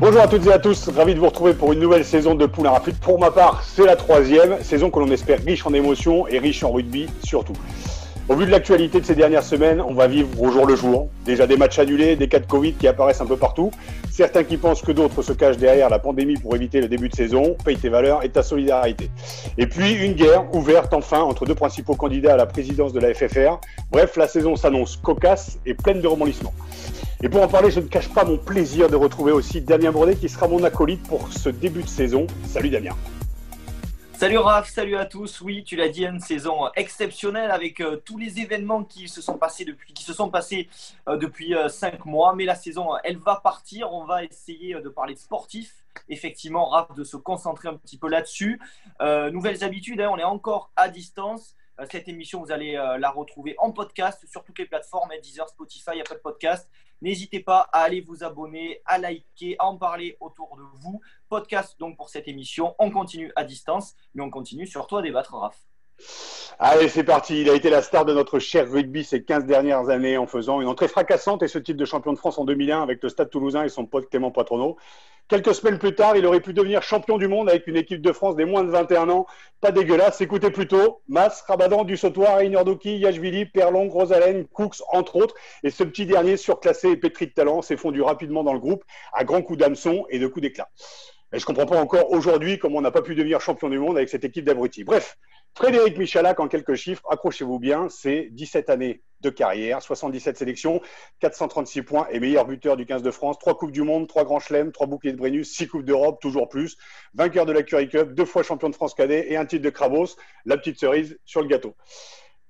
Bonjour à toutes et à tous, ravi de vous retrouver pour une nouvelle saison de Poulain Rapide. Pour ma part, c'est la troisième saison que l'on espère riche en émotions et riche en rugby surtout. Au vu de l'actualité de ces dernières semaines, on va vivre au jour le jour. Déjà des matchs annulés, des cas de Covid qui apparaissent un peu partout. Certains qui pensent que d'autres se cachent derrière la pandémie pour éviter le début de saison. Paye tes valeurs et ta solidarité. Et puis une guerre ouverte enfin entre deux principaux candidats à la présidence de la FFR. Bref, la saison s'annonce cocasse et pleine de rebondissements. Et pour en parler, je ne cache pas mon plaisir de retrouver aussi Damien Brodet qui sera mon acolyte pour ce début de saison. Salut Damien. Salut Raph, salut à tous. Oui, tu l'as dit, une saison exceptionnelle avec euh, tous les événements qui se sont passés depuis, qui se sont passés euh, depuis euh, cinq mois. Mais la saison, elle va partir. On va essayer de parler de sportifs. Effectivement, Raph, de se concentrer un petit peu là-dessus. nouvelles habitudes, hein, on est encore à distance. Cette émission, vous allez la retrouver en podcast sur toutes les plateformes, hein, Deezer, Spotify, Apple Podcast. N'hésitez pas à aller vous abonner, à liker, à en parler autour de vous. Podcast donc pour cette émission. On continue à distance, mais on continue surtout à débattre, Raph. Allez, c'est parti. Il a été la star de notre cher rugby ces 15 dernières années en faisant une entrée fracassante et ce titre de champion de France en 2001 avec le Stade toulousain et son pote Clément Poitronneau. Quelques semaines plus tard, il aurait pu devenir champion du monde avec une équipe de France des moins de 21 ans. Pas dégueulasse. Écoutez plutôt Mas, Rabadan, Du Sautoir, Rainer Doki, Yachvili, Perlon, Rosalen, Cooks, entre autres. Et ce petit dernier surclassé et pétri de talent s'est fondu rapidement dans le groupe à grands coups d'hameçon et de coups d'éclat. Et je ne comprends pas encore aujourd'hui comment on n'a pas pu devenir champion du monde avec cette équipe d'abrutis. Bref, Frédéric Michalak, en quelques chiffres, accrochez-vous bien, c'est 17 années de carrière, 77 sélections, 436 points et meilleur buteur du 15 de France, 3 Coupes du Monde, 3 Grands Chelems, 3 boucliers de Brennus, 6 Coupes d'Europe, toujours plus, vainqueur de la Curry Cup, deux fois champion de France cadet et un titre de Krabos, la petite cerise sur le gâteau.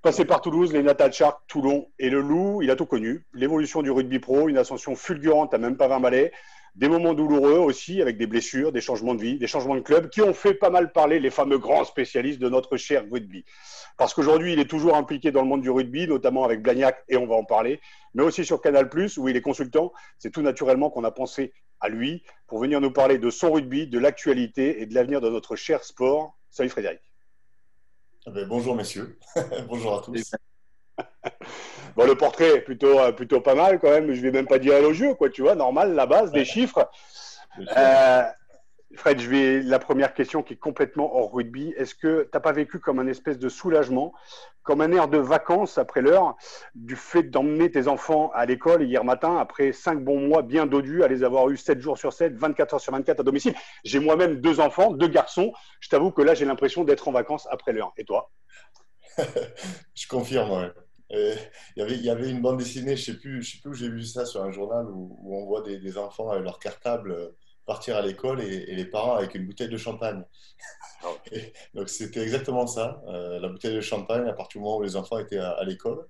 Passé par Toulouse, les Natal Sharks, Toulon et le Loup, il a tout connu. L'évolution du rugby pro, une ascension fulgurante à même pas 20 balais, des moments douloureux aussi, avec des blessures, des changements de vie, des changements de club, qui ont fait pas mal parler les fameux grands spécialistes de notre cher rugby. Parce qu'aujourd'hui, il est toujours impliqué dans le monde du rugby, notamment avec Blagnac, et on va en parler, mais aussi sur Canal, où il est consultant. C'est tout naturellement qu'on a pensé à lui pour venir nous parler de son rugby, de l'actualité et de l'avenir de notre cher sport. Salut Frédéric. Eh ben, bonjour messieurs, bonjour à tous. Bon, le portrait est plutôt, euh, plutôt pas mal quand même. Je vais même pas dire élogieux, quoi, tu vois, normal, la base, des chiffres. Euh, Fred, je vais la première question qui est complètement hors rugby. Est-ce que tu n'as pas vécu comme un espèce de soulagement, comme un air de vacances après l'heure, du fait d'emmener tes enfants à l'école hier matin, après cinq bons mois bien dodus, à les avoir eu 7 jours sur 7, 24 heures sur 24 à domicile? J'ai moi-même deux enfants, deux garçons. Je t'avoue que là, j'ai l'impression d'être en vacances après l'heure. Et toi? Je confirme, ouais il, y avait, il y avait une bande dessinée, je ne sais, plus, je sais plus où j'ai vu ça sur un journal, où, on voit des, enfants avec leur cartable euh, partir à l'école et, les parents avec une bouteille de champagne. Ah donc c'était exactement ça, euh, la bouteille de champagne à partir du moment où les enfants étaient à, l'école.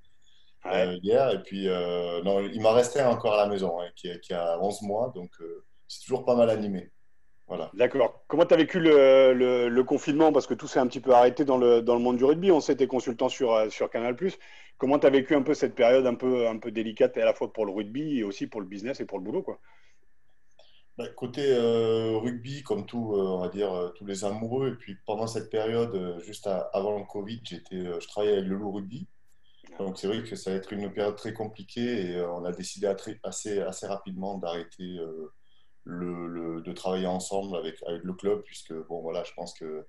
Euh, hier. Et puis, non, il m'en restait encore à la maison, hein, qui, qui, a 11 mois, donc c'est toujours pas mal animé. Voilà. D'accord. Comment tu as vécu le, le, confinement? Parce que tout s'est un petit peu arrêté dans le, dans le monde du rugby. On s'était consultant sur, sur Canal. Comment tu as vécu un peu cette période un peu, un peu délicate à la fois pour le rugby et aussi pour le business et pour le boulot quoi? Bah, Côté euh, rugby, comme tout, euh, on va dire, euh, tous les amoureux, et puis pendant cette période, juste avant le Covid, je travaillais avec le Loup Rugby. Donc c'est vrai que ça va être une période très compliquée et on a décidé assez, assez rapidement d'arrêter de travailler ensemble avec, avec le club, puisque bon, voilà, je pense que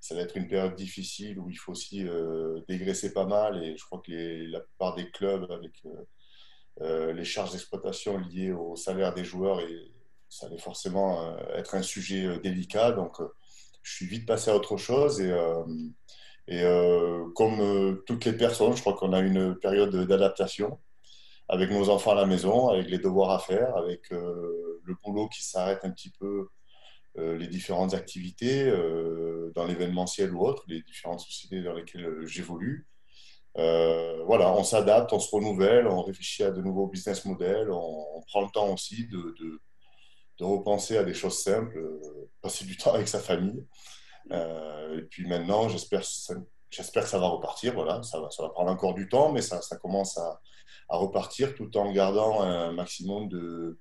ça va être une période difficile où il faut aussi euh, dégraisser pas mal. Et je crois que la plupart des clubs, avec euh, euh, les charges d'exploitation liées au salaire des joueurs, et ça allait forcément être un sujet délicat. Donc, je suis vite passé à autre chose. Et, et comme toutes les personnes, je crois qu'on a une période d'adaptation avec nos enfants à la maison, avec les devoirs à faire, avec le boulot qui s'arrête un petit peu euh, les différentes activités euh, dans l'événementiel ou autre, les différentes sociétés dans lesquelles euh, j'évolue. voilà, on s'adapte, on se renouvelle, on réfléchit à de nouveaux business models, on, prend le temps aussi de, repenser à des choses simples, passer du temps avec sa famille. et puis maintenant, j'espère j'espère que ça va repartir. Voilà, ça va, ça va prendre encore du temps, mais ça, ça commence à, repartir tout en gardant un maximum de,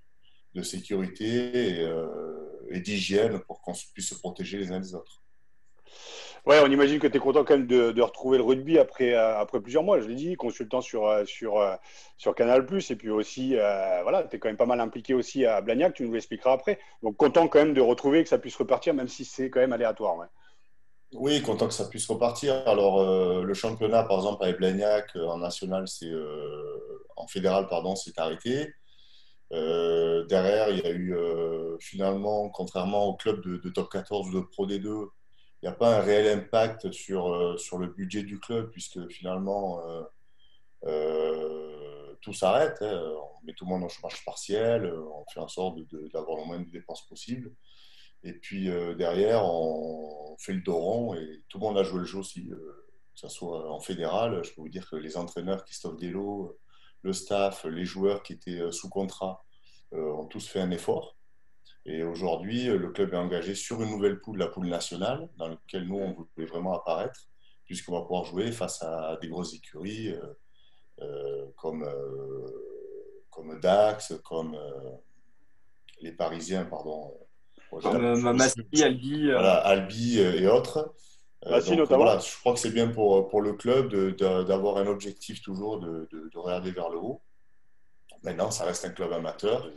sécurité et, et d'hygiène pour qu'on puisse se protéger les uns des autres. Ouais, on imagine que tu es content quand même de, retrouver le rugby après, euh, après plusieurs mois, je l'ai dit, consultant sur, euh, sur, euh, sur Canal. Et puis aussi, voilà, tu es quand même pas mal impliqué aussi à Blagnac, tu nous l'expliqueras après. Donc content quand même de retrouver que ça puisse repartir, même si c'est quand même aléatoire. Oui, content que ça puisse repartir. Alors, le championnat, par exemple, avec Blagnac en national, c'est en fédéral, pardon, c'est arrêté. derrière, il y a eu finalement, contrairement au club de, top 14 ou de Pro D2, il n'y a pas un réel impact sur, euh, le budget du club, puisque finalement, euh, euh, tout s'arrête. Hein. On met tout le monde en chômage partiel, on fait en sorte d'avoir le moins de dépenses possible. Et puis derrière, on fait le dos rond et tout le monde a joué le jeu aussi, que ce soit en fédéral. Je peux vous dire que les entraîneurs, Christophe Dello, le staff, les joueurs qui étaient sous contrat, ont tous fait un effort. Et aujourd'hui, le club est engagé sur une nouvelle poule, la poule nationale, dans laquelle nous, on voulait vraiment apparaître, puisqu'on va pouvoir jouer face à des grosses écuries euh, euh, comme, euh, comme Dax, comme les Parisiens, pardon. Comme Massi, Albi. Voilà, Albi et autres. Massi notamment. Voilà, je crois que c'est bien pour, pour le club d'avoir un objectif toujours de, de, de, regarder vers le haut. Maintenant, ça reste un club amateur.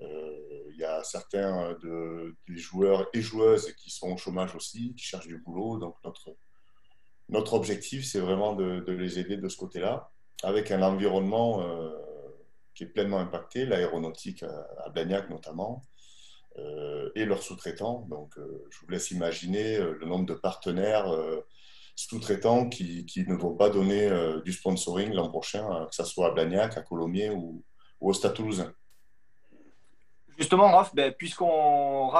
Il y a certains de, des joueurs et joueuses qui sont au chômage aussi, qui cherchent du boulot. Donc notre, notre objectif, c'est vraiment de, les aider de ce côté-là, avec un environnement euh, qui est pleinement impacté, l'aéronautique à, Blagnac notamment, euh, et leurs sous-traitants. Donc euh, je vous laisse imaginer le nombre de partenaires sous-traitants qui, ne vont pas donner du sponsoring l'an prochain, que ce soit à Blagnac, à Colomiers ou, au Stade Toulousain. Justement, Raph, ben, puisqu'on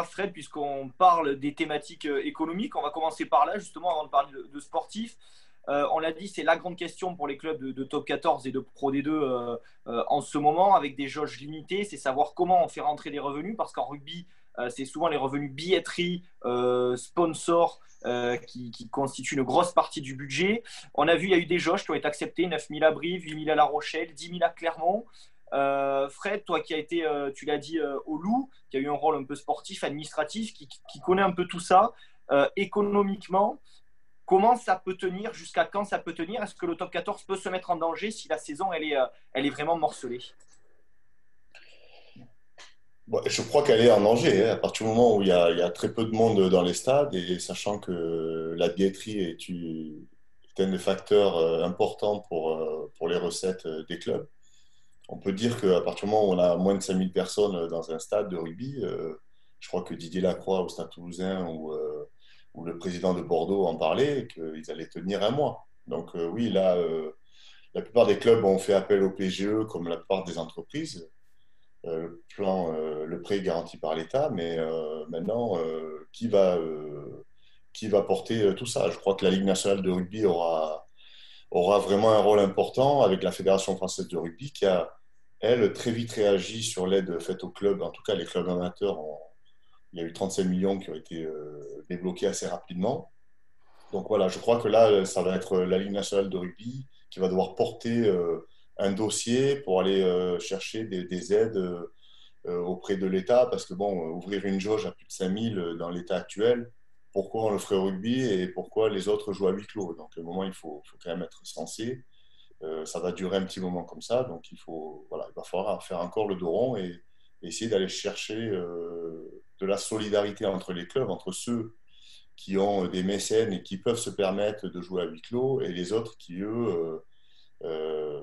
parle des thématiques euh, économiques, on va commencer par là, justement, avant de parler de, sportifs. Euh, on l'a dit, c'est la grande question pour les clubs de, top 14 et de Pro D2 euh, en ce moment, avec des jauges limitées, c'est savoir comment on fait rentrer les revenus, parce qu'en rugby, c'est souvent les revenus billetterie, sponsors, qui, constituent une grosse partie du budget. On a vu, il y a eu des jauges qui ont été acceptées, 9 000 à Brive, 8 000 à La Rochelle, 10 000 à Clermont. Euh, Fred, toi qui as été, euh, tu l'as dit, euh, au Loup, qui a eu un rôle un peu sportif, administratif, qui, connaît un peu tout ça, économiquement, comment ça peut tenir, jusqu'à quand ça peut tenir? Est-ce que le top 14 peut se mettre en danger si la saison elle est, elle est vraiment morcelée? Je crois qu'elle est en danger hein, à partir du moment où il y, a, très peu de monde dans les stades et sachant que la billetterie est, est un des facteurs importants pour, pour les recettes des clubs on peut dire qu'à partir du moment où on a moins de 5000 personnes dans un stade de rugby, euh, je crois que Didier Lacroix au Stade Toulousain ou, euh, ou le président de Bordeaux en parlait, qu'ils allaient tenir un mois. Donc euh, oui, là, la plupart des clubs ont fait appel au PGE comme la plupart des entreprises. le plan, le prêt garanti par l'État, mais maintenant, qui, va, porter tout ça? Je crois que la Ligue nationale de rugby aura aura vraiment un rôle important avec la Fédération française de rugby qui a, elle, très vite réagi sur l'aide faite aux clubs. En tout cas, les clubs amateurs, il y a eu 35 millions qui ont été euh, débloqués assez rapidement. Donc voilà, je crois que là, ça va être la Ligue nationale de rugby qui va devoir porter euh, un dossier pour aller euh, chercher des, aides auprès de l'État, parce que bon, ouvrir une jauge à plus de 5000 dans l'État actuel, pourquoi on le ferait au rugby et pourquoi les autres jouent à huis clos? Donc, à un moment, il faut, faut quand même être sensé. Euh, ça va durer un petit moment comme ça, donc il, faut, voilà, il va falloir faire encore le dos rond et, essayer d'aller chercher euh, de la solidarité entre les clubs, entre ceux qui ont des mécènes et qui peuvent se permettre de jouer à huis clos et les autres qui, eux, euh,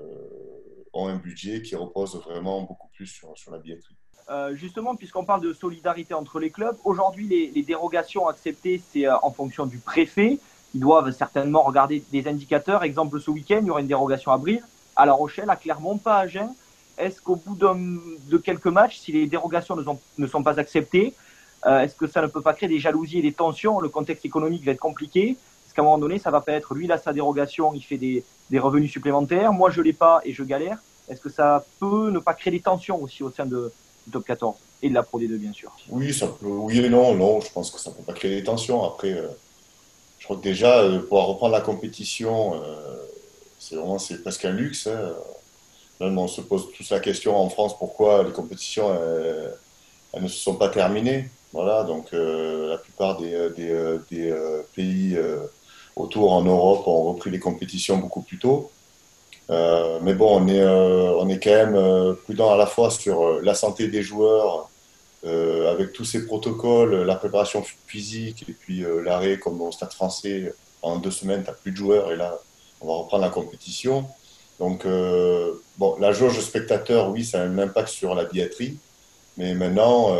ont un budget qui repose vraiment beaucoup plus sur, sur la billetterie. Euh, justement, puisqu'on parle de solidarité entre les clubs, aujourd'hui, les, dérogations acceptées, c'est euh, en fonction du préfet. Ils doivent certainement regarder des indicateurs. Exemple, ce week-end, il y aura une dérogation à Brive, à La Rochelle, à Clermont, pas à Agen. Est-ce qu'au bout de quelques matchs, si les dérogations ne sont, pas acceptées, euh, est-ce que ça ne peut pas créer des jalousies et des tensions? Le contexte économique va être compliqué. Est-ce qu'à un moment donné, ça va pas être lui, a sa dérogation, il fait des, revenus supplémentaires, moi je l'ai pas et je galère. Est-ce que ça peut ne pas créer des tensions aussi au sein de, du top 14 et de la Pro D2 bien sûr Oui, ça oui et non, non, je pense que ça peut pas créer des tensions. Après, euh, je crois que déjà, euh, pouvoir reprendre la compétition, euh, c'est vraiment c'est presque un luxe. Hein. On se pose tous la question en France pourquoi les compétitions elles ne se sont pas terminées. Voilà, donc la plupart des, des pays autour en Europe ont repris les compétitions beaucoup plus tôt. Euh, mais bon, on est, euh, on est quand même euh, prudent à la fois sur la santé des joueurs, avec tous ces protocoles, la préparation physique et puis l'arrêt comme au Stade français. En deux semaines, tu n'as plus de joueurs et là, on va reprendre la compétition. Donc, bon, la jauge spectateur, oui, ça a un impact sur la billetterie, mais maintenant,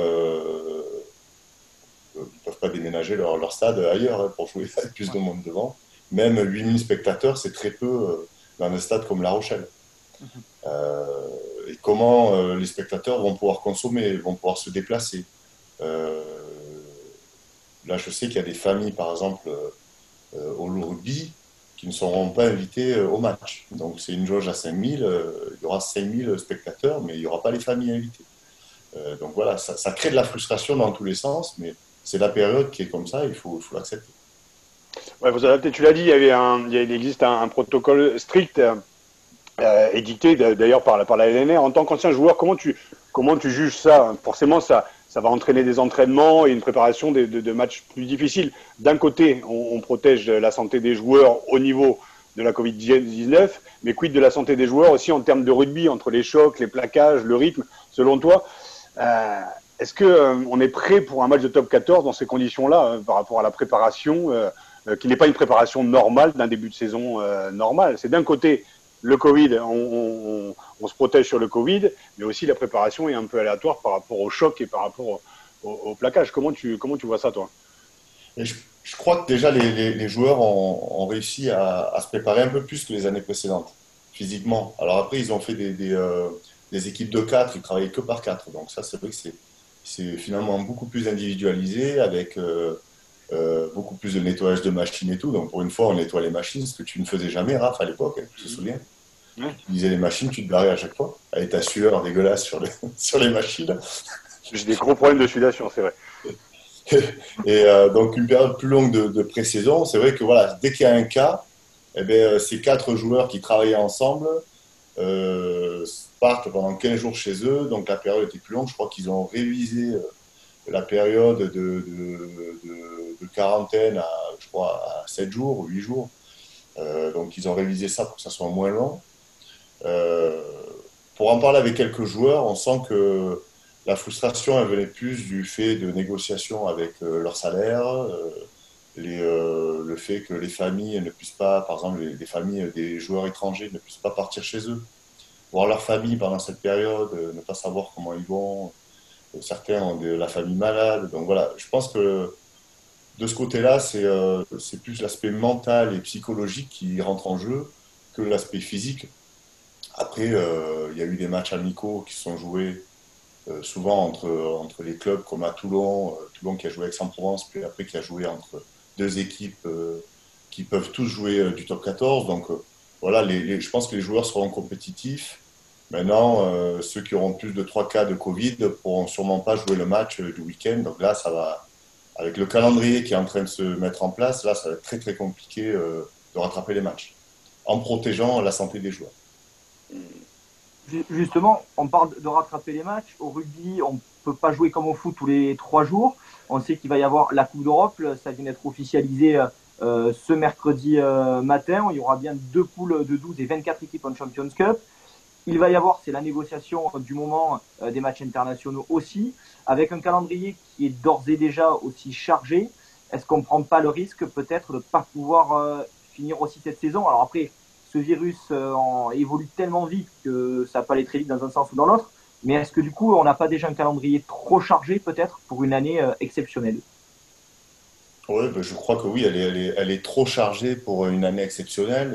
ils ne peuvent pas déménager leur, leur stade ailleurs hein, pour jouer avec plus de monde devant. Même 8000 spectateurs, c'est très peu dans un stade comme La Rochelle. Euh, et comment euh, les spectateurs vont pouvoir consommer, vont pouvoir se déplacer? Euh, là, je sais qu'il y a des familles, par exemple, au rugby, qui ne seront pas invités au match. Donc, c'est une jauge à 5000, il y aura 5000 spectateurs, mais il n'y aura pas les familles invitées. donc voilà, ça, crée de la frustration dans tous les sens, mais c'est la période qui est comme ça, il faut l'accepter. Ouais, vous adaptez, tu l'as dit, il existe un, protocole strict euh, édicté d'ailleurs par, par la LNR. En tant qu'ancien joueur, comment tu, comment tu juges ça? Forcément, ça, ça va entraîner des entraînements et une préparation de, matchs plus difficiles. D'un côté, on, protège la santé des joueurs au niveau de la Covid-19, mais quid de la santé des joueurs aussi en termes de rugby, entre les chocs, les plaquages, le rythme, selon toi? Euh, Est-ce qu'on euh, est prêt pour un match de top 14 dans ces conditions-là euh, par rapport à la préparation qui n'est pas une préparation normale d'un début de saison normal? C'est d'un côté le Covid, on, se protège sur le Covid, mais aussi la préparation est un peu aléatoire par rapport au choc et par rapport au, plaquage. Comment tu, comment tu vois ça, toi? Je, crois que déjà les, joueurs ont, réussi à, se préparer un peu plus que les années précédentes, physiquement. Alors après, ils ont fait des, euh, équipes de 4, ils travaillaient que par 4. Donc ça, c'est vrai que c'est finalement beaucoup plus individualisé avec. Euh, beaucoup plus de nettoyage de machines et tout. Donc pour une fois, on nettoie les machines, ce que tu ne faisais jamais, Raph, à l'époque, hein, tu te souviens? Tu disais les machines, tu te barrais à chaque fois, avec ta sueur dégueulasse sur les, sur les machines. J'ai des gros problèmes de sudation, c'est vrai. et euh, donc une période plus longue de, de pré-saison, c'est vrai que voilà, dès qu'il y a un cas, eh bien, euh, ces quatre joueurs qui travaillaient ensemble partent pendant 15 jours chez eux, donc la période était plus longue. Je crois qu'ils ont révisé la période de, de, quarantaine à, je crois, à 7 jours ou 8 jours. Euh, donc ils ont révisé ça pour que ça soit moins long. Euh, pour en parler avec quelques joueurs, on sent que la frustration venait plus du fait de négociations avec euh, leur salaire, les, le fait que les familles ne puissent pas, par exemple les, familles des joueurs étrangers ne puissent pas partir chez eux, voir leur famille pendant cette période, ne pas savoir comment ils vont, certains ont de la famille malade. Donc voilà, je pense que de ce côté-là, c'est euh, plus l'aspect mental et psychologique qui rentre en jeu que l'aspect physique. Après, euh, il y a eu des matchs amicaux qui sont joués euh, souvent entre, entre les clubs comme à Toulon, Toulon qui a joué avec Aix-en-Provence, puis après qui a joué entre deux équipes qui peuvent tous jouer du top 14. Donc voilà, je pense que les joueurs seront compétitifs Maintenant, euh, ceux qui auront plus de 3 cas de Covid ne pourront sûrement pas jouer le match euh, du week-end. Donc là, ça va, avec le calendrier qui est en train de se mettre en place, là, ça va être très très compliqué euh, de rattraper les matchs, en protégeant la santé des joueurs. Justement, on parle de rattraper les matchs. Au rugby, on peut pas jouer comme au foot tous les trois jours. On sait qu'il va y avoir la Coupe d'Europe. Ça vient d'être officialisé ce mercredi matin. Il y aura bien deux poules de 12 et 24 équipes en Champions Cup. Il va y avoir, c'est la négociation du moment euh, des matchs internationaux aussi, avec un calendrier qui est d'ores et déjà aussi chargé. Est-ce qu'on ne prend pas le risque peut-être de ne pas pouvoir euh, finir aussi cette saison? Alors après, ce virus euh, évolue tellement vite que ça peut aller très vite dans un sens ou dans l'autre. Mais est-ce que du coup, on n'a pas déjà un calendrier trop chargé peut-être pour une année exceptionnelle? Oui, ben, je crois que oui, elle est, trop chargée pour une année exceptionnelle.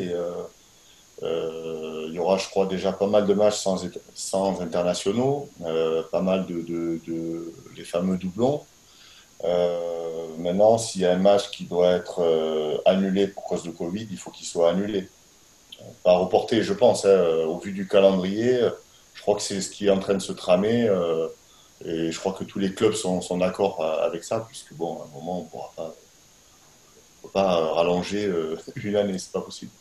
Euh, il y aura, je crois, déjà pas mal de matchs sans, internationaux, euh, pas mal de, de, les fameux doublons. maintenant, s'il y a un match qui doit être annulé pour cause de Covid, il faut qu'il soit annulé. Pas reporté, je pense, hein, au vu du calendrier. Je crois que c'est ce qui est en train de se tramer. et je crois que tous les clubs sont, d'accord avec ça, puisque bon, à un moment, on ne pourra pas rallonger euh, une année, c'est pas possible.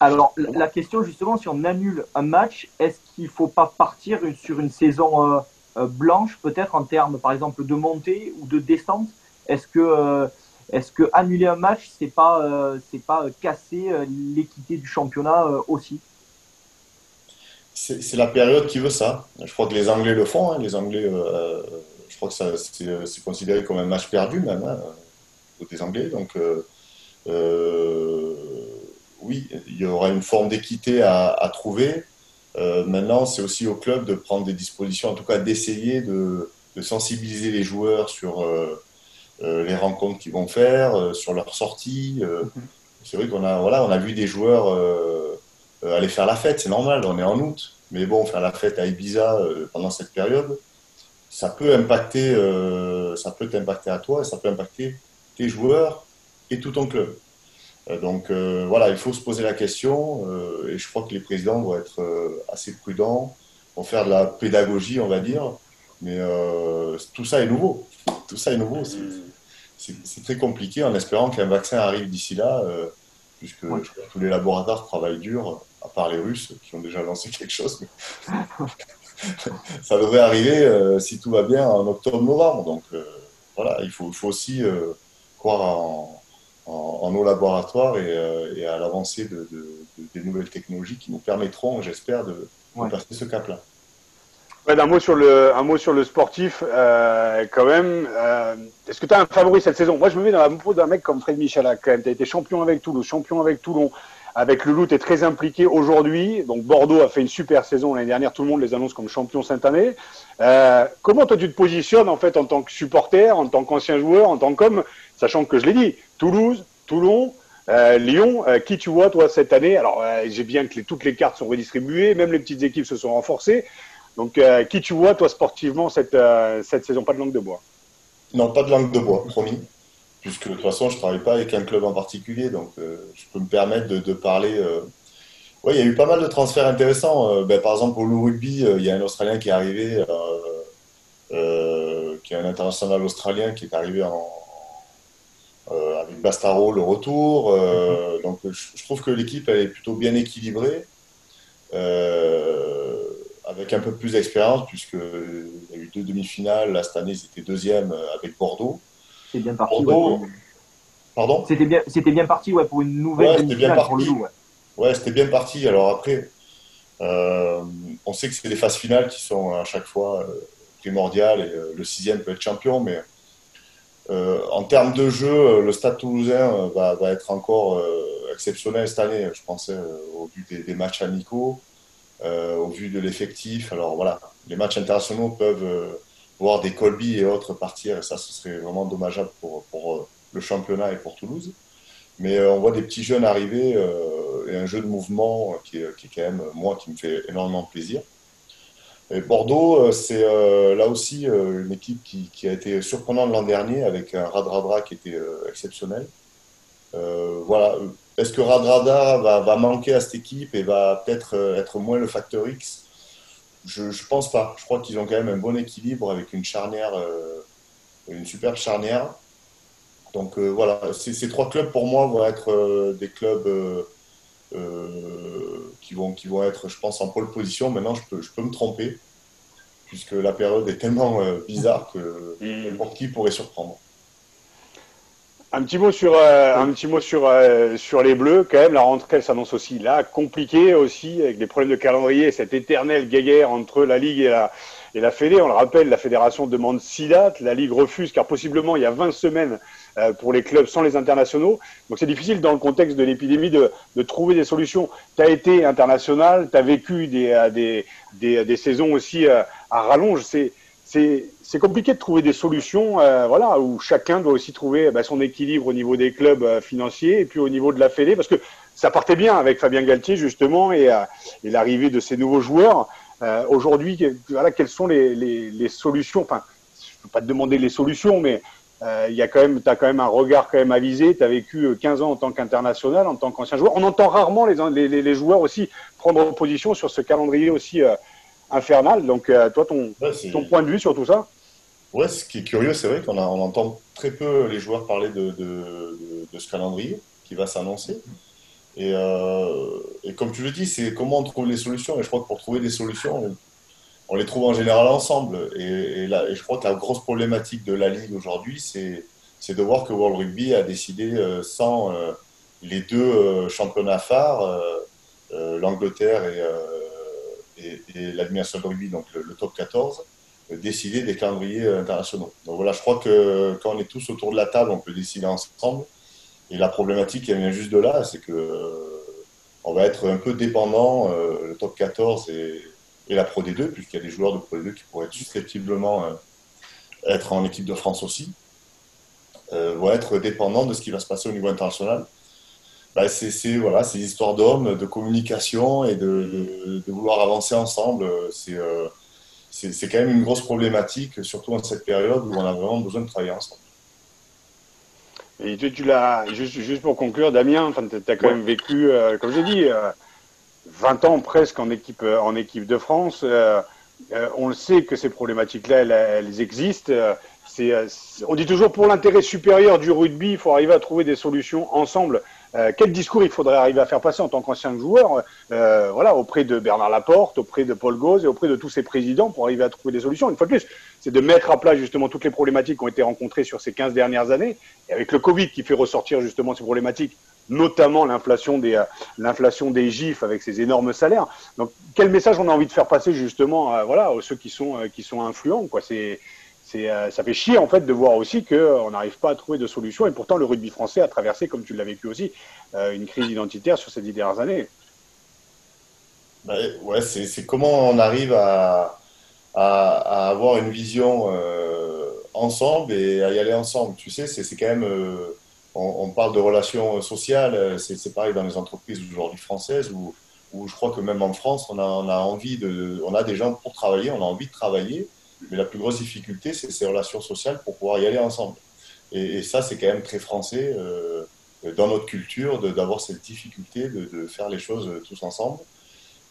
Alors, la question justement, si on annule un match, est-ce qu'il ne faut pas partir sur une saison euh, euh, blanche, peut-être en termes, par exemple, de montée ou de descente? Est-ce que, est-ce que annuler un match, c'est pas, c'est pas casser l'équité du championnat aussi? C'est, la période qui veut ça. Je crois que les Anglais le font. Hein. Les Anglais, je crois que c'est, considéré comme un match perdu même. Hein des Anglais. Donc, euh, euh, oui, il y aura une forme d'équité à, trouver. Euh, maintenant, c'est aussi au club de prendre des dispositions, en tout cas d'essayer de, sensibiliser les joueurs sur les rencontres qu'ils vont faire, sur leurs sorties. Mhm. c'est vrai qu'on a, voilà, on a vu des joueurs aller faire la fête, c'est normal, on est en août. Mais bon, faire la fête à Ibiza pendant cette période, ça peut impacter, ça peut t'impacter à toi ça peut impacter tes joueurs et tout ton club. Euh, donc euh, voilà, il faut se poser la question euh, et je crois que les présidents vont être assez prudents, vont faire de la pédagogie, on va dire. Mais tout ça est nouveau. Tout ça est nouveau. C'est très compliqué en espérant qu'un vaccin arrive d'ici là, puisque tous les laboratoires travaillent dur, à part les Russes qui ont déjà lancé quelque chose. ça devrait arriver, si tout va bien, en octobre-novembre. Donc voilà, il faut, faut aussi en, nos laboratoires euh, et, à l'avancée de, des nouvelles technologies qui nous permettront, j'espère, de, passer ce cap-là. Un, mot sur le, un mot sur le sportif, euh, quand même. Euh, est-ce que tu as un favori cette saison? Moi, je me mets dans la peau d'un mec comme Fred Michalak, quand même. Tu as été champion avec Toulouse, champion avec Toulon, avec le Loup, tu es très impliqué aujourd'hui. Donc, Bordeaux a fait une super saison l'année dernière. Tout le monde les annonce comme champion cette année. comment toi, tu te positionnes, en fait, en tant que supporter, en tant qu'ancien joueur, en tant qu'homme? Sachant que je l'ai dit, Toulouse, Toulon, euh, Lyon, euh, qui tu vois toi cette année? Alors euh, j'ai bien que toutes les cartes sont redistribuées, même les petites équipes se sont renforcées. Donc qui tu vois toi sportivement cette, cette saison? Pas de langue de bois Non, pas de langue de bois, promis. Puisque de toute façon, je ne travaille pas avec un club en particulier, donc je peux me permettre de, parler. Oui, il y a eu pas mal de transferts intéressants. Ben, par exemple, au Lou Rugby, il y a un Australien qui est arrivé, qui est un international australien qui est arrivé en, euh, avec Bastaro le retour. Euh, donc je, trouve que l'équipe est plutôt bien équilibrée, euh, avec un peu plus d'expérience, puisqu'il y a eu deux demi-finales. Là, cette année, ils étaient deuxième avec Bordeaux. C'est bien parti. Pardon? C'était bien, c'était bien parti ouais, pour une nouvelle demi-finale pour le Ouais, ouais c'était bien parti. Alors après, on sait que c'est les phases finales qui sont à chaque fois primordiales et le sixième peut être champion, mais euh, en termes de jeu, euh, le Stade toulousain euh, va, va être encore exceptionnel cette année, je pensais, au vu des, matchs amicaux, au vu de l'effectif. Alors voilà, les matchs internationaux peuvent voir des Colby et autres partir, et ça, ce serait vraiment dommageable pour, pour le championnat et pour Toulouse. Mais on voit des petits jeunes arriver et un jeu de mouvement qui est, qui est, quand même, moi, qui me fait énormément plaisir. Et Bordeaux, euh, c'est euh, là aussi euh, une équipe qui, a été surprenante l'an dernier avec un Radradra qui était exceptionnel. voilà. Est-ce que Radradra va, manquer à cette équipe et va peut-être être moins le facteur X? Je ne pense pas. Je crois qu'ils ont quand même un bon équilibre avec une charnière, une superbe charnière. Donc voilà, ces, trois clubs pour moi vont être des clubs qui, vont, qui vont être, je pense, en pole position. Maintenant, je peux, je peux me tromper, puisque la période est tellement euh, bizarre que mm. n'importe qui pourrait surprendre. Un petit mot sur, euh, un petit mot sur, euh, sur les Bleus, quand même. La rentrée, s'annonce aussi là, compliquée aussi, avec des problèmes de calendrier, cette éternelle guéguerre entre la Ligue et la, et la Fédé. On le rappelle, la Fédération demande six dates, la Ligue refuse, car possiblement, il y a 20 semaines, euh, pour les clubs sans les internationaux. Donc c'est difficile dans le contexte de l'épidémie de, de, trouver des solutions. Tu as été international, tu as vécu des, euh, des, des, des, saisons aussi euh, à rallonge. C'est c'est compliqué de trouver des solutions voilà, où chacun doit aussi trouver bah, son équilibre au niveau des clubs financiers et puis au niveau de la Fédé, parce que ça partait bien avec Fabien Galtier justement et, et l'arrivée de ces nouveaux joueurs. Aujourd'hui, voilà, quelles sont les, solutions? Enfin, je ne peux pas te demander les solutions, mais il même, as quand même un regard quand même avisé. Tu as vécu 15 ans en tant qu'international, en tant qu'ancien joueur. On entend rarement les, joueurs aussi prendre position sur ce calendrier aussi infernal. Donc, toi, ton, ton point de vue sur tout ça Ouais, ce qui est curieux, c'est vrai qu'on on entend très peu les joueurs parler de, de, de, ce calendrier qui va s'annoncer. Et, euh, et, comme tu le dis, c'est comment on trouve les solutions. Et je crois que pour trouver des solutions, on les trouve en général ensemble. Et, et, et je crois que la grosse problématique de la Ligue aujourd'hui, c'est, de voir que World Rugby a décidé euh, sans euh, les deux championnats phares, l'Angleterre et, et, l'Admiration Rugby, donc le, top 14, décider des calendriers internationaux. Donc voilà, je crois que quand on est tous autour de la table, on peut décider ensemble. Et la problématique qui vient juste de là, c'est que euh, on va être un peu dépendant, euh, le top 14 et, et la Pro D2, puisqu'il y a des joueurs de Pro D2 qui pourraient susceptiblement euh, être en équipe de France aussi, vont être dépendants de ce qui va se passer au niveau international. Bah, c'est voilà, des histoires d'hommes, de communication et de, de, de, vouloir avancer ensemble. C'est c'est quand même une grosse problématique, surtout en cette période où on a vraiment besoin de travailler ensemble. Et tu, tu l'as, juste, juste, pour conclure, Damien, tu as quand même vécu, euh, comme j'ai dit, euh, 20 ans presque en équipe, euh, en équipe de France. Euh, euh, on le sait que ces problématiques-là, elles, elles, existent. C'est, on dit toujours pour l'intérêt supérieur du rugby, il faut arriver à trouver des solutions ensemble euh, quel discours il faudrait arriver à faire passer en tant qu'ancien joueur euh, voilà, auprès de Bernard Laporte, auprès de Paul Gauze et auprès de tous ces présidents pour arriver à trouver des solutions. Une fois de plus, c'est de mettre à plat justement toutes les problématiques qui ont été rencontrées sur ces 15 dernières années, et avec le Covid qui fait ressortir justement ces problématiques, notamment l'inflation des, euh, l'inflation des gifs avec ces énormes salaires. Donc, quel message on a envie de faire passer justement voilà, à ceux qui sont, qui sont influents quoi? C'est, euh, ça fait chier en fait de voir aussi qu'on euh, n'arrive pas à trouver de solution. Et pourtant, le rugby français a traversé, comme tu l'as vécu aussi, euh, une crise identitaire sur ces dix dernières années. Bah, ouais, c'est comment on arrive à, avoir une vision ensemble et à y aller ensemble. Tu sais, c'est quand même. On, parle de relations sociales, c'est pareil dans les entreprises aujourd'hui françaises où, je crois que même en France, on a envie de. On a des gens pour travailler, on a envie de travailler mais la plus grosse difficulté, c'est ces relations sociales pour pouvoir y aller ensemble. Et, ça, c'est quand même très français euh, dans notre culture d'avoir cette difficulté de, de, faire les choses tous ensemble.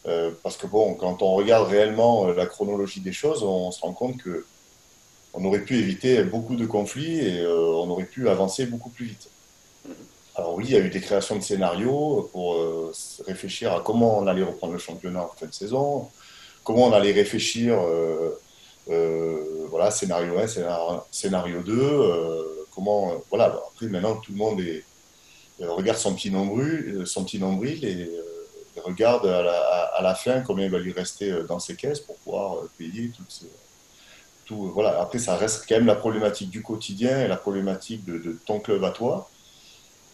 Euh, parce que bon, quand on regarde réellement euh, la chronologie des choses, on se rend compte que on aurait pu éviter beaucoup de conflits et euh, on aurait pu avancer beaucoup plus vite. Alors oui, il y a eu des créations de scénarios pour euh, réfléchir à comment on allait reprendre le championnat en fin de saison, comment on allait réfléchir euh, euh, voilà, scénario 1, scénario, 2, euh, comment, voilà, après maintenant tout le monde euh, regarde son petit nombril, son petit nombril et regarde à la, fin combien il va lui rester dans ses caisses pour pouvoir payer tout, voilà. Après, ça reste quand même la problématique du quotidien et la problématique de, de ton club à toi,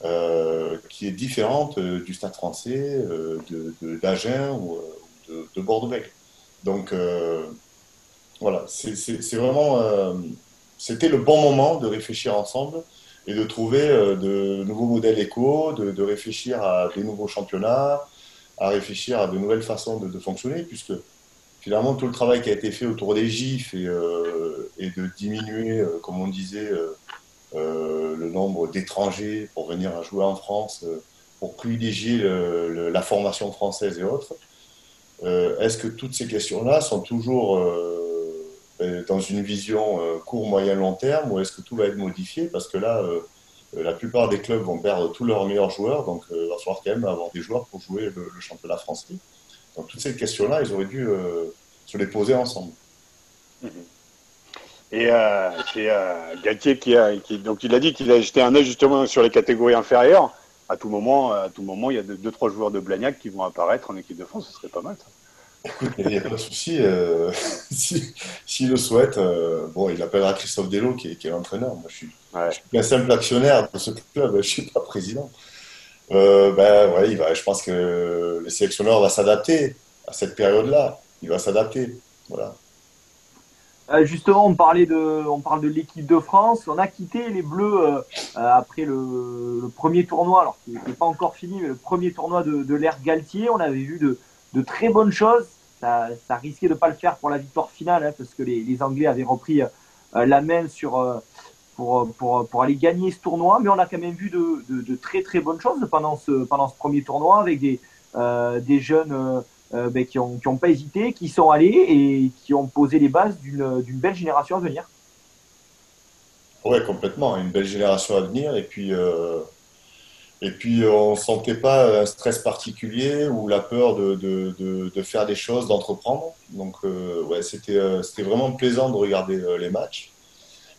euh, qui est différente du Stade français, euh, d'Agen ou de, de Bordeaux-Bègles. Donc, euh, voilà, c'est vraiment. Euh, c'était le bon moment de réfléchir ensemble et de trouver euh, de nouveaux modèles éco, de, réfléchir à des nouveaux championnats, à réfléchir à de nouvelles façons de, fonctionner, puisque finalement tout le travail qui a été fait autour des GIFs et, euh, de diminuer, comme on disait, le nombre d'étrangers pour venir jouer en France, pour privilégier la formation française et autres, est-ce que toutes ces questions-là sont toujours dans une vision euh, court, moyen, long terme ou est-ce que tout va être modifié? Parce que là, euh, la plupart des clubs vont perdre tous leurs meilleurs joueurs, donc il va falloir quand même avoir des joueurs pour jouer le, championnat français. Donc toutes ces questions-là, ils auraient dû se les poser ensemble. Mm-hmm. Et euh, c'est euh, qui a, donc il a dit qu'il a jeté un œil justement sur les catégories inférieures. À tout moment, à tout moment, il y a deux, deux trois joueurs de Blagnac qui vont apparaître en équipe de France. Ce serait pas mal. Écoute, il n'y a pas de souci. Euh, S'il si, le souhaite, euh, bon, il appellera Christophe Delo, qui est, qui est l'entraîneur. Moi, je suis, ouais. je suis, un simple actionnaire de ce club, je ne suis pas président. Euh, ben, ouais, il va, je pense que le sélectionneur va s'adapter à cette période-là. Il va s'adapter. Voilà. Justement, on parlait de, on parle de l'équipe de France. On a quitté les Bleus après le, le, premier tournoi, alors qui n'était pas encore fini, mais le premier tournoi de, de l'ère Galtier. On avait vu de, de très bonnes choses. Ça, risquait de pas le faire pour la victoire finale, hein, parce que les, Anglais avaient repris euh, la main sur, euh, pour, pour, pour, aller gagner ce tournoi, mais on a quand même vu de, de, très très bonnes choses pendant ce, pendant ce premier tournoi avec des, des jeunes ben, qui n'ont qui pas hésité, qui sont allés et qui ont posé les bases d'une belle génération à venir. Oui, complètement. Une belle génération à venir. Et puis, et puis, on ne sentait pas un stress particulier ou la peur de, de, de, faire des choses, d'entreprendre. Donc, euh, ouais, c'était, euh, c'était vraiment plaisant de regarder euh, les matchs.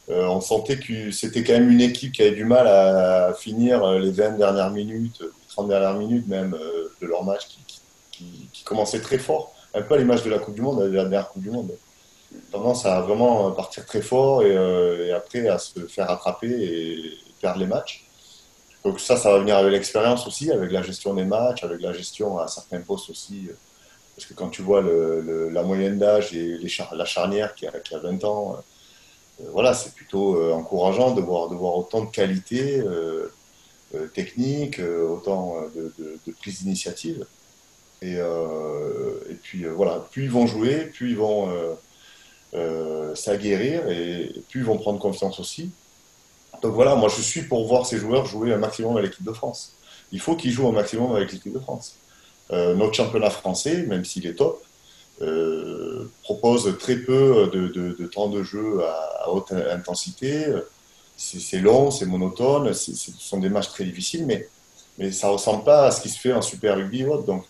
on sentait que c'était quand même une équipe qui avait du mal à, finir les 20 dernières minutes, 30 dernières minutes même de leur match qui, qui, commençait très fort. Un peu à l'image de la Coupe du Monde, de la dernière Coupe du Monde. Tendance à vraiment partir très fort et, et après à se faire rattraper et perdre les matchs. Donc ça, ça va venir avec l'expérience aussi, avec la gestion des matchs, avec la gestion à certains postes aussi. Euh, parce que quand tu vois la moyenne d'âge et la charnière qui a, qui a 20 ans, euh, voilà, c'est plutôt euh, encourageant de voir, autant de qualité technique, autant de, de, prise d'initiative. Et, et, puis voilà, plus ils vont jouer, plus ils vont s'aguerrir et plus ils vont prendre confiance aussi. Donc voilà, moi je suis pour voir ces joueurs jouer un maximum à l'équipe de France. Il faut qu'ils jouent un maximum avec l'équipe de France. Euh, notre championnat français, même s'il est top, euh, propose très peu de, temps de jeu à, haute intensité. C'est long, c'est monotone, ce sont des matchs très difficiles, mais, ça ne ressemble pas à ce qui se fait en Super Rugby Donc,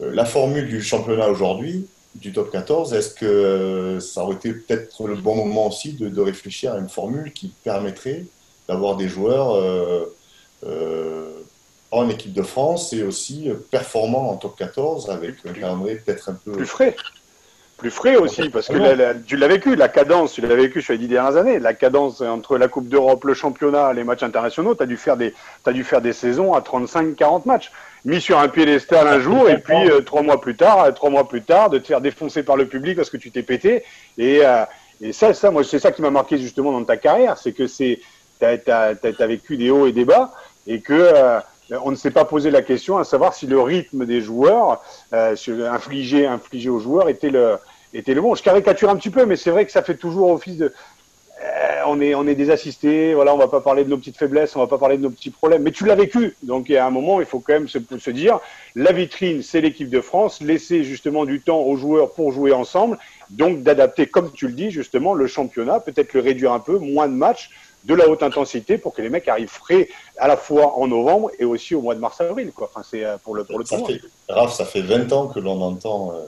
euh, la formule du championnat aujourd'hui, du top 14, est-ce que ça aurait été peut-être le bon moment aussi de, réfléchir à une formule qui permettrait d'avoir des joueurs euh, euh, en équipe de France et aussi performants en top 14 avec un calendrier peut-être un peu plus frais. Plus frais aussi, parce que tu l'as vécu, la cadence, tu l'as vécu sur les dix dernières années, la cadence entre la Coupe d'Europe, le championnat, les matchs internationaux, tu as, dû faire des, as dû faire des saisons à 35-40 matchs, mis sur un piédestal un jour, et puis euh, trois mois plus tard, euh, trois mois plus tard, de te faire défoncer par le public parce que tu t'es pété. Et, euh, et ça, ça, moi, c'est ça qui m'a marqué justement dans ta carrière, c'est que c'est, t'as, as, vécu des hauts et des bas, et que on ne s'est pas posé la question à savoir si le rythme des joueurs, euh, infligé, infligé aux joueurs, était le, était le bon. Je caricature un petit peu, mais c'est vrai que ça fait toujours office de. Euh, on, est, on est des assistés, voilà, on va pas parler de nos petites faiblesses, on va pas parler de nos petits problèmes, mais tu l'as vécu. Donc, a un moment, il faut quand même se, se dire la vitrine, c'est l'équipe de France, laisser justement du temps aux joueurs pour jouer ensemble, donc d'adapter, comme tu le dis, justement, le championnat, peut-être le réduire un peu, moins de matchs, de la haute intensité pour que les mecs arrivent frais à la fois en novembre et aussi au mois de mars-avril. Quoi. Enfin, c'est euh, pour le, pour le ça fait, Raph, ça fait 20 ans que l'on entend euh,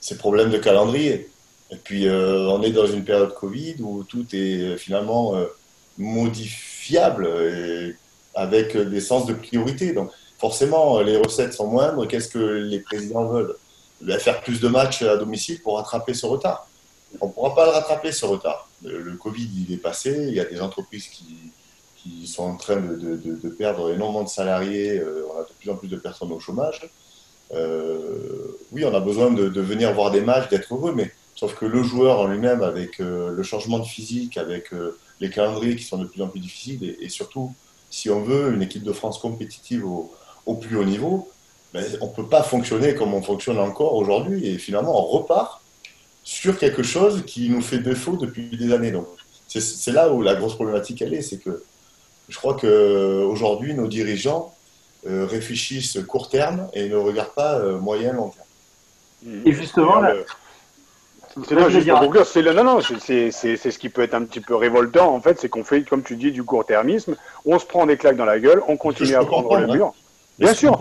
ces problèmes de calendrier. Et puis, euh, on est dans une période Covid où tout est finalement modifiable avec des sens de priorité. Donc, forcément, les recettes sont moindres. Qu'est-ce que les présidents veulent? Ben, Faire plus de matchs à domicile pour rattraper ce retard. On ne pourra pas le rattraper, ce retard. Le Covid, il est passé. Il y a des entreprises qui, sont en train de, de, de, perdre énormément de salariés. Euh, on a de plus en plus de personnes au chômage. Euh, oui, on a besoin de, venir voir des matchs, d'être heureux, mais sauf que le joueur en lui-même, avec euh, le changement de physique, avec les calendriers qui sont de plus en plus difficiles, et, surtout, si on veut une équipe de France compétitive au, au plus haut niveau, ben, on ne peut pas fonctionner comme on fonctionne encore aujourd'hui, et finalement, on repart sur quelque chose qui nous fait défaut depuis des années. Donc, c'est là où la grosse problématique elle est, c'est que je crois qu'aujourd'hui, nos dirigeants euh, réfléchissent court terme et ne regardent pas euh, moyen long terme. Et justement, là, c'est non, c'est non, non, c'est ce qui peut être un petit peu révoltant en fait, c'est qu'on fait, comme tu dis, du court-termisme, on se prend des claques dans la gueule, on continue à prendre le mur. Hein. Bien sûr,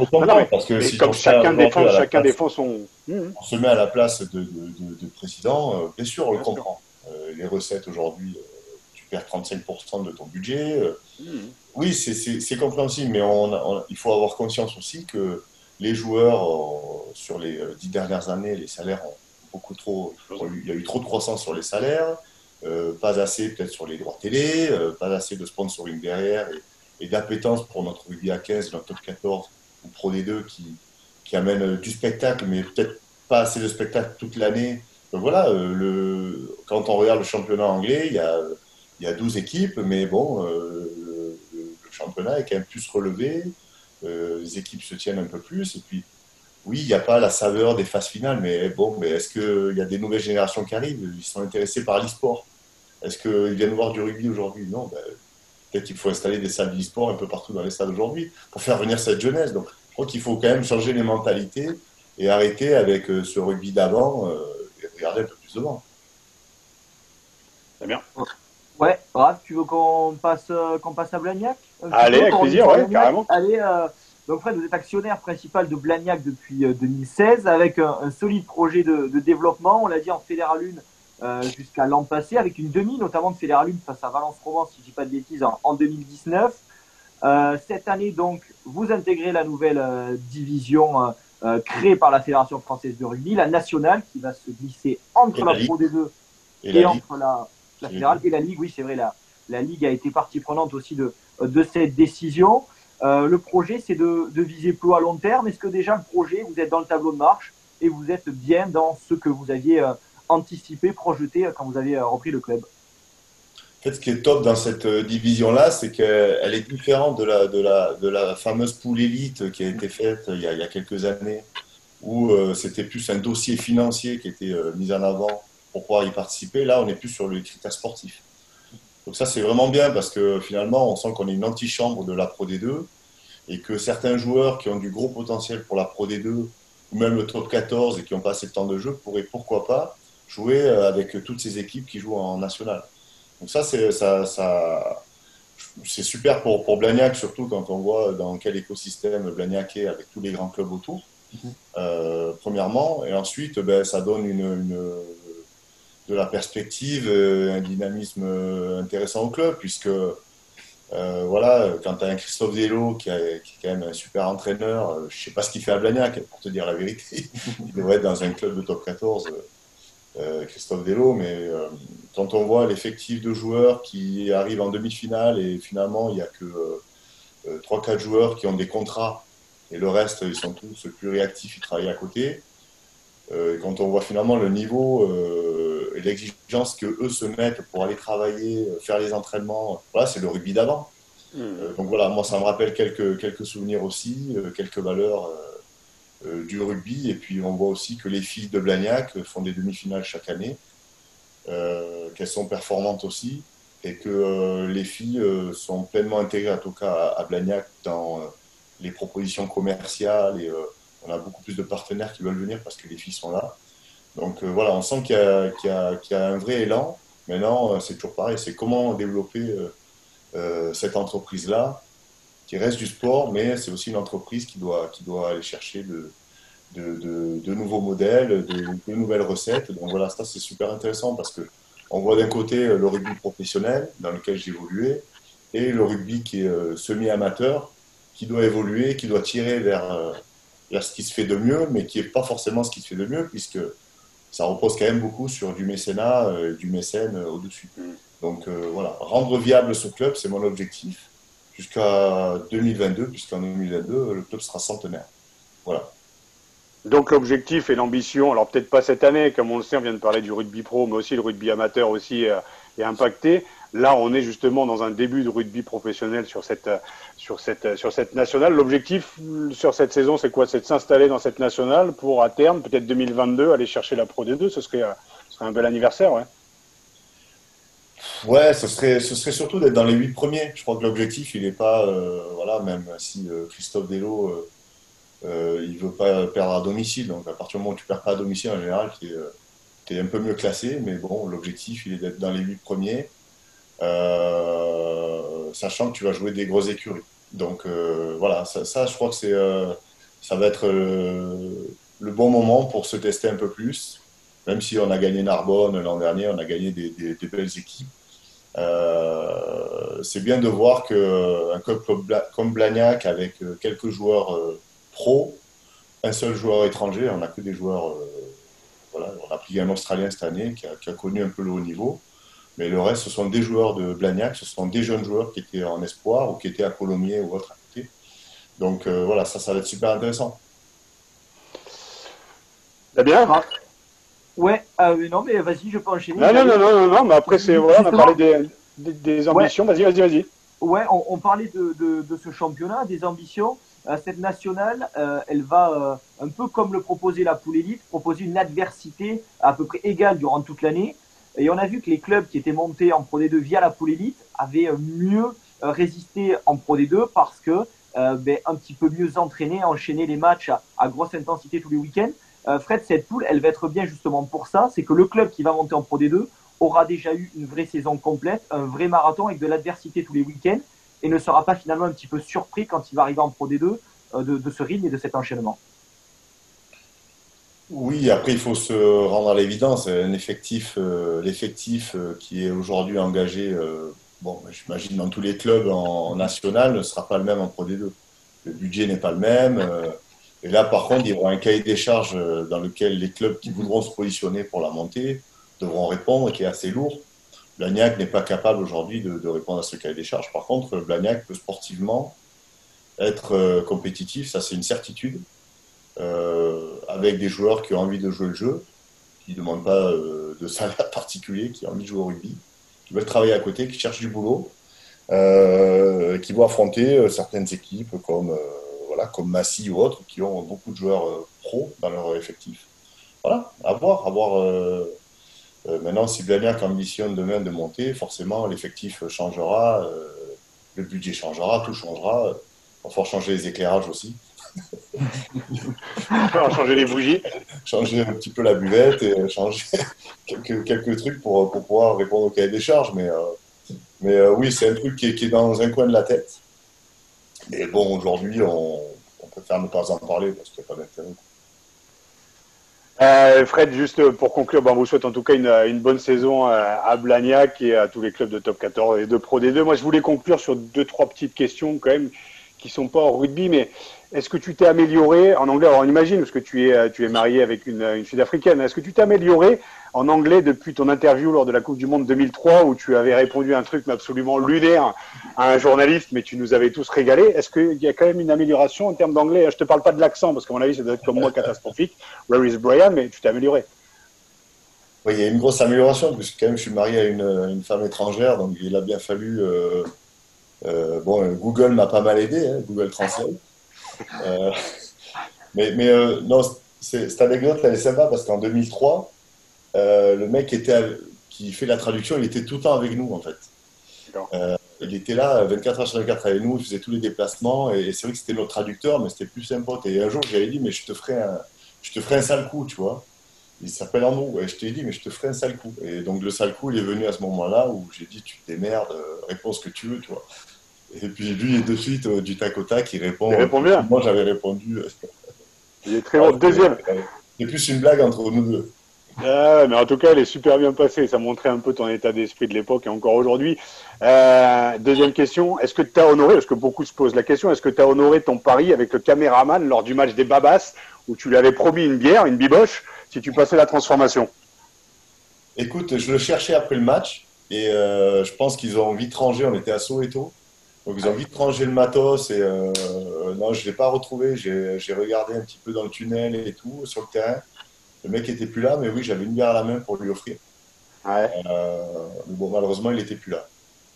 parce que si comme chacun défend, chacun défend son. Mmh. On se met à la place de, de, président, euh, bien sûr, on le comprend. Euh, les recettes aujourd'hui, euh, tu perds 35% de ton budget. Mmh. Oui, c'est compréhensible, mais on, il faut avoir conscience aussi que les joueurs, sur les dix dernières années, les salaires ont beaucoup trop. Il y a eu trop de croissance sur les salaires, pas assez peut-être sur les droits télé, pas assez de sponsoring derrière. Et, et d'appétence pour notre rugby à 15, notre top 14 ou Pro D2 qui, qui amène du spectacle, mais peut-être pas assez de spectacle toute l'année. voilà, euh, le, quand on regarde le championnat anglais, il y a, il y a 12 équipes, mais bon, euh, le, championnat est quand même plus relevé, euh, les équipes se tiennent un peu plus, et puis oui, il n'y a pas la saveur des phases finales, mais bon, mais est-ce qu'il y a des nouvelles générations qui arrivent? Ils sont intéressés par l'e-sport. Est-ce qu'ils viennent voir du rugby aujourd'hui? Non. Ben, peut-être qu'il faut installer des salles d'e-sport un peu partout dans les stades aujourd'hui pour faire venir cette jeunesse. Donc, je crois qu'il faut quand même changer les mentalités et arrêter avec ce rugby d'avant et regarder un peu plus devant. C'est bien. Ouais, Raph, tu veux qu'on passe, euh, qu'on passe à Blagnac? Euh, Allez, avec plaisir, ouais, carrément. Allez, euh, donc Fred, vous êtes actionnaire principal de Blagnac depuis 2016 avec un, solide projet de, développement, on l'a dit en Fédéral 1 jusqu'à l'an passé, avec une demi notamment de Fédéral 1 face à Valence Provence, si je dis pas de bêtises, en, 2019. cette année, donc, vous intégrez la nouvelle division créée par la Fédération française de rugby, la nationale, qui va se glisser entre la, Pro D2 et, entre la, la fédérale et la Ligue. Oui, c'est vrai, la, la Ligue a été partie prenante aussi de, de cette décision. Euh, le projet, c'est de, viser plus à long terme. Est-ce que déjà le projet, vous êtes dans le tableau de marche et vous êtes bien dans ce que vous aviez euh, anticipé, projeté euh, quand vous avez repris le club? En fait, ce qui est top dans cette division-là, c'est qu'elle est différente de la, de, la, de la fameuse poule élite qui a été faite il y a, quelques années, où c'était plus un dossier financier qui était mis en avant pour pouvoir y participer. Là, on n'est plus sur le critère sportif. Donc ça, c'est vraiment bien parce que finalement, on sent qu'on est une antichambre de la Pro D2 et que certains joueurs qui ont du gros potentiel pour la Pro D2 ou même le top 14 et qui n'ont pas assez de temps de jeu pourraient, pourquoi pas, jouer euh, avec toutes ces équipes qui jouent en national. Donc ça, c'est ça, ça c'est super pour, pour Blagnac, surtout quand on voit dans quel écosystème Blagnac est avec tous les grands clubs autour, mhm. euh, premièrement. Et ensuite, ben, ça donne une, une, de la perspective, euh, un dynamisme euh, intéressant au club, puisque euh, voilà, quand tu as un Christophe Delo qui, est quand même un super entraîneur, je ne sais pas ce qu'il fait à Blagnac, pour te dire la vérité. Il devrait être dans un club de top 14, Christophe Delo, mais quand on voit l'effectif de joueurs qui arrivent en demi-finale et finalement il n'y a que 3-4 joueurs qui ont des contrats et le reste, ils sont tous plus réactifs, ils travaillent à côté. quand on voit finalement le niveau l'exigence que eux se mettent pour aller travailler, euh, faire les entraînements, voilà, c'est le rugby d'avant. Hmm. Euh, donc voilà, moi ça me rappelle quelques, quelques souvenirs aussi, euh, quelques valeurs du rugby. Et puis on voit aussi que les filles de Blagnac font des demi-finales chaque année, qu'elles sont performantes aussi, et que les filles sont pleinement intégrées, en tout cas à, Blagnac, dans les propositions commerciales. Et on a beaucoup plus de partenaires qui veulent venir parce que les filles sont là. Donc euh, voilà, on sent qu'il y, a un vrai élan. Maintenant, euh, c'est toujours pareil, c'est comment développer euh, cette entreprise-là, qui reste du sport, mais c'est aussi une entreprise qui doit, qui doit aller chercher de, de, nouveaux modèles, de, nouvelles recettes. Donc voilà, ça c'est super intéressant parce que on voit d'un côté le rugby professionnel dans lequel j'ai évolué et le rugby qui est semi-amateur, qui doit évoluer, qui doit tirer vers, vers ce qui se fait de mieux, mais qui n'est pas forcément ce qui se fait de mieux, puisque ça repose quand même beaucoup sur du mécénat, euh, du mécène euh, au-dessus. Mm. Donc euh, voilà, rendre viable ce club, c'est mon objectif jusqu'à 2022, puisqu'en 2022, le club sera centenaire. Voilà. Donc l'objectif et l'ambition, alors peut-être pas cette année, comme on le sait, on vient de parler du rugby pro, mais aussi le rugby amateur aussi est impacté. Là, on est justement dans un début de rugby professionnel sur cette, sur cette nationale. L'objectif sur cette saison, c'est quoi? C'est de s'installer dans cette nationale pour, à terme, peut-être 2022, aller chercher la Pro D2. Ce serait, ce serait un bel anniversaire, ouais. Ouais, ce serait, surtout d'être dans les huit premiers. Je crois que l'objectif, il n'est pas, euh, voilà, même si euh, Christophe Delo, euh, il veut pas perdre à domicile. Donc à partir du moment où tu perds pas à domicile, en général, tu es, es, un peu mieux classé. Mais bon, l'objectif, il est d'être dans les huit premiers. Euh, sachant que tu vas jouer des grosses écuries. Donc euh, voilà, ça, je crois que euh, ça va être le bon moment pour se tester un peu plus. Même si on a gagné Narbonne l'an dernier, on a gagné des, belles équipes. c'est bien de voir qu'un club comme Blagnac, avec quelques joueurs pros, un seul joueur étranger, on n'a que des joueurs. voilà, on a pris un Australien cette année qui a, connu un peu le haut niveau. Mais le reste, ce sont des joueurs de Blagnac, ce sont des jeunes joueurs qui étaient en espoir ou qui étaient à Colomiers ou autre à côté. Donc euh, voilà, ça, ça va être super intéressant. Très bien. Ah. Ouais, ah non, mais vas-y, je peux enchaîner. Non, non, non, non, non, mais après, c'est vrai, on a parlé des, des, ambitions. Vas-y, vas-y, vas-y. Ouais, on, parlait de, de, ce championnat, des ambitions. Euh, cette nationale, euh, elle va, un peu comme le proposait la poule élite, proposer une adversité à peu près égale durant toute l'année. Et on a vu que les clubs qui étaient montés en Pro D2 via la poule élite avaient mieux résisté en Pro D2 parce que ben, un petit peu mieux entraînés, enchaîner les matchs à, grosse intensité tous les week-ends. Fred, cette poule, elle va être bien justement pour ça. C'est que le club qui va monter en Pro D2 aura déjà eu une vraie saison complète, un vrai marathon avec de l'adversité tous les week-ends et ne sera pas finalement un petit peu surpris quand il va arriver en Pro D2 euh, de, ce rythme et de cet enchaînement. Oui, après il faut se rendre à l'évidence. Euh, l'effectif euh, qui est aujourd'hui engagé, bon, j'imagine dans tous les clubs en, national, ne sera pas le même en Pro D2. Le budget n'est pas le même. et là, par contre, il y aura un cahier des charges dans lequel les clubs qui voudront se positionner pour la montée devront répondre, qui est assez lourd. Blagnac n'est pas capable aujourd'hui de, répondre à ce cahier des charges. Par contre, Blagnac peut sportivement être euh, compétitif, ça c'est une certitude, euh, avec des joueurs qui ont envie de jouer le jeu, qui ne demandent pas euh, de salaire particulier, qui ont envie de jouer au rugby, qui veulent travailler à côté, qui cherchent du boulot, qui vont affronter certaines équipes comme, voilà, comme Massy ou autres, qui ont beaucoup de joueurs pros dans leur effectif. Voilà, à voir, à voir euh, maintenant, si Blagnac ambitionne demain de monter, forcément, l'effectif changera, euh, le budget changera, tout changera. Il va changer les éclairages aussi. Changer les bougies. changer un petit peu la buvette et changer quelques, quelques trucs pour, pour, pouvoir répondre au cahier des charges. Mais, euh, mais oui, c'est un truc qui est, qui est, dans un coin de la tête. Mais bon, aujourd'hui, on, on préfère ne pas en parler parce qu'il n'y a pas d'intérêt. Euh, Fred, juste pour conclure, on vous souhaite en tout cas une, une, bonne saison à Blagnac et à tous les clubs de top 14 et de Pro D2. Moi, je voulais conclure sur deux, trois petites questions quand même qui sont pas en rugby, mais est-ce que tu t'es amélioré en anglais Alors on imagine, parce que tu es, tu es marié avec une, Sud-Africaine, est-ce que tu t'es amélioré en anglais depuis ton interview lors de la Coupe du Monde 2003 où tu avais répondu un truc absolument lunaire à un journaliste, mais tu nous avais tous régalé Est-ce qu'il y a quand même une amélioration en termes d'anglais? Je te parle pas de l'accent, parce qu'à mon avis, ça doit être comme moi catastrophique. Where is Brian? Mais tu t'es amélioré. Oui, il y a une grosse amélioration, puisque quand même je suis marié à une, femme étrangère, donc il a bien fallu... Euh, bon, Google m'a pas mal aidé, hein, Google Translate. Euh, mais mais euh, non, cette anecdote, elle est sympa parce qu'en 2003, euh, le mec était, qui fait la traduction, il était tout le temps avec nous en fait. il était là 24 heures sur 24 avec nous, il faisait tous les déplacements et, c'est vrai que c'était notre traducteur, mais c'était plus un pote. Et un jour, j'avais dit, mais je te ferai un, je te ferai un sale coup, tu vois. Il s'appelle Andrew. Et je t'ai dit, mais je te ferai un sale coup. Et donc, le sale coup, il est venu à ce moment-là où j'ai dit, tu te démerdes, réponds ce que tu veux, tu vois. Et puis lui, de suite, euh, du tac au tac, il répond. Il répond bien. Moi, j'avais répondu. Il est très bon. Deuxième. C'est plus une blague entre nous deux. Ah, mais en tout cas, elle est super bien passée. Ça montrait un peu ton état d'esprit de l'époque et encore aujourd'hui. Euh, deuxième question, est-ce que tu as honoré, parce que beaucoup se posent la question, est-ce que tu as honoré ton pari avec le caméraman lors du match des Babas où tu lui avais promis une bière, une biboche, si tu passais la transformation? Écoute, je le cherchais après le match et euh, je pense qu'ils ont vite rangé. On était à Soweto donc ils ont vite rangé le matos et euh, non, je ne l'ai pas retrouvé. J'ai regardé un petit peu dans le tunnel et tout, sur le terrain. Le mec n'était plus là, mais oui, j'avais une bière à la main pour lui offrir. Ouais. Euh, bon, malheureusement, il n'était plus là.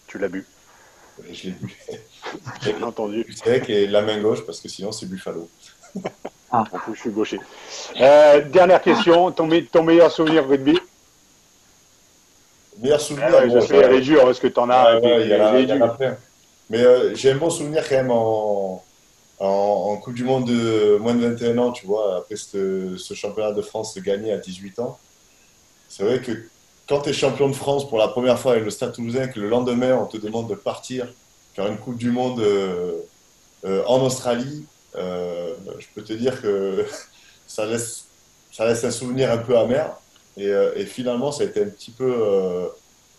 Tu l'as bu Je l'ai bu. J'ai entendu. C'est vrai que la main gauche, parce que sinon, c'est Buffalo. ah, je suis gaucher. Euh, dernière question, ton, ton meilleur souvenir rugby? Meilleur souvenir ah Je sais, elle est dure, est-ce que tu en as Il y, en a plein. Mais euh, j'ai un bon souvenir quand même en, Coupe du Monde de moins de 21 ans, tu vois, après ce, championnat de France gagné à 18 ans. C'est vrai que quand tu es champion de France pour la première fois avec le Stade Toulousain, que le lendemain on te demande de partir faire une Coupe du Monde euh, euh, en Australie, je peux te dire que ça laisse, un souvenir un peu amer. Et finalement, ça a été un petit peu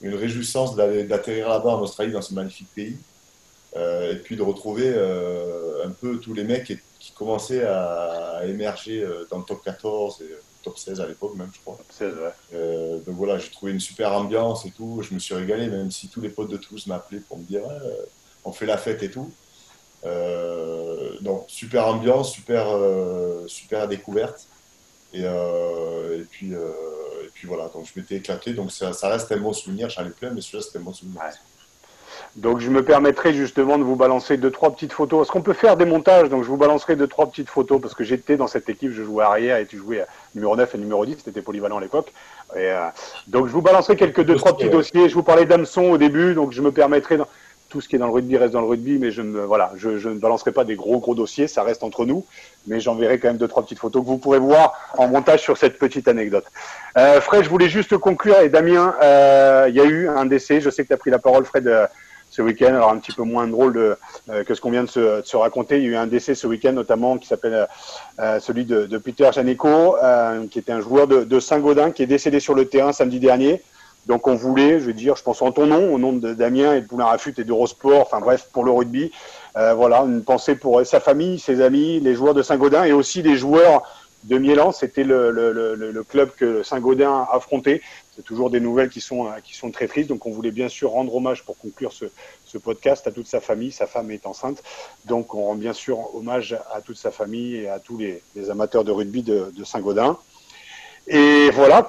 une réjouissance d'atterrir là-bas en Australie, dans ce magnifique pays. Euh, et puis de retrouver euh, un peu tous les mecs qui, commençaient à, émerger euh, dans le top 14 et top 16 à l'époque même, je crois. Top 16, ouais. donc voilà, j'ai trouvé une super ambiance et tout. Je me suis régalé, même si tous les potes de tous m'appelaient pour me dire on fait la fête et tout. donc super ambiance, super, super découverte. Et, et puis, et puis voilà, donc je m'étais éclaté. Donc ça, ça, reste un bon souvenir. J'en ai plein, mais celui-là c'était un bon souvenir. Donc je me permettrai justement de vous balancer deux trois petites photos. Est-ce qu'on peut faire des montages? Donc je vous balancerai deux trois petites photos parce que j'étais dans cette équipe, je jouais arrière et tu jouais numéro 9 et numéro 10, c'était polyvalent à l'époque. Euh, donc je vous balancerai quelques deux trois petits dossiers. Je vous parlais d'hameçon au début, donc je me permettrai tout ce qui est dans le rugby reste dans le rugby, mais je ne voilà, je, ne balancerai pas des gros gros dossiers, ça reste entre nous, mais j'enverrai quand même deux trois petites photos que vous pourrez voir en montage sur cette petite anecdote. Euh, Fred, je voulais juste conclure et Damien, euh, il y a eu un décès. Je sais que tu as pris la parole, Fred ce week-end. Alors un petit peu moins drôle euh, que ce qu'on vient de se, raconter. Il y a eu un décès ce week-end notamment qui s'appelle euh, euh, celui de, Peter Janeco, qui était un joueur de, Saint-Gaudin qui est décédé sur le terrain samedi dernier. Donc on voulait, je veux dire, je pense en ton nom, au nom de Damien et de Poulain Rafut et d'Eurosport, enfin bref, pour le rugby, voilà, une pensée pour sa famille, ses amis, les joueurs de Saint-Gaudin et aussi les joueurs de Milan. C'était le, club que Saint-Gaudin affrontait c'est toujours des nouvelles qui sont, qui sont très tristes. Donc, on voulait bien sûr rendre hommage pour conclure ce, ce, podcast à toute sa famille. Sa femme est enceinte. Donc, on rend bien sûr hommage à toute sa famille et à tous les, amateurs de rugby de, Saint-Gaudin. Et voilà,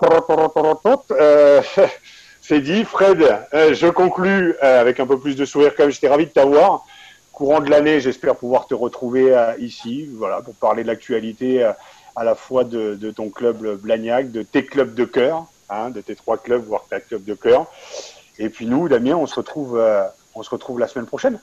euh, c'est dit. Fred, euh, je conclus euh, avec un peu plus de sourire comme j'étais ravi de t'avoir. Courant de l'année, j'espère pouvoir te retrouver ici, voilà, pour parler de l'actualité à la fois de, de, ton club Blagnac, de tes clubs de cœur, Hein, de tes trois clubs, voire ta club de cœur. Et puis nous, Damien, on se retrouve, euh, on se retrouve la semaine prochaine.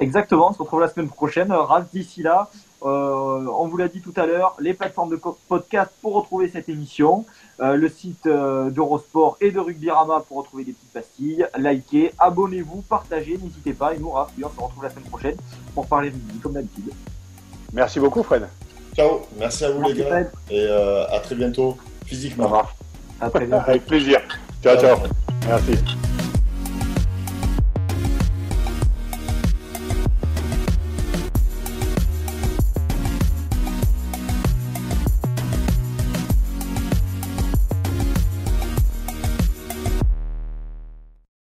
Exactement, on se retrouve la semaine prochaine. Raph, d'ici là, euh, on vous l'a dit tout à l'heure, les plateformes de podcast pour retrouver cette émission, euh, le site d'Eurosport et de Rugbyrama pour retrouver des petites pastilles. Likez, abonnez-vous, partagez, n'hésitez pas. Et nous, Raph, on se retrouve la semaine prochaine pour parler rugby comme d'habitude. Merci beaucoup, Fred. Ciao, merci à vous les gars. Et à très bientôt, physiquement. Avec plaisir. Ciao, ciao. Merci.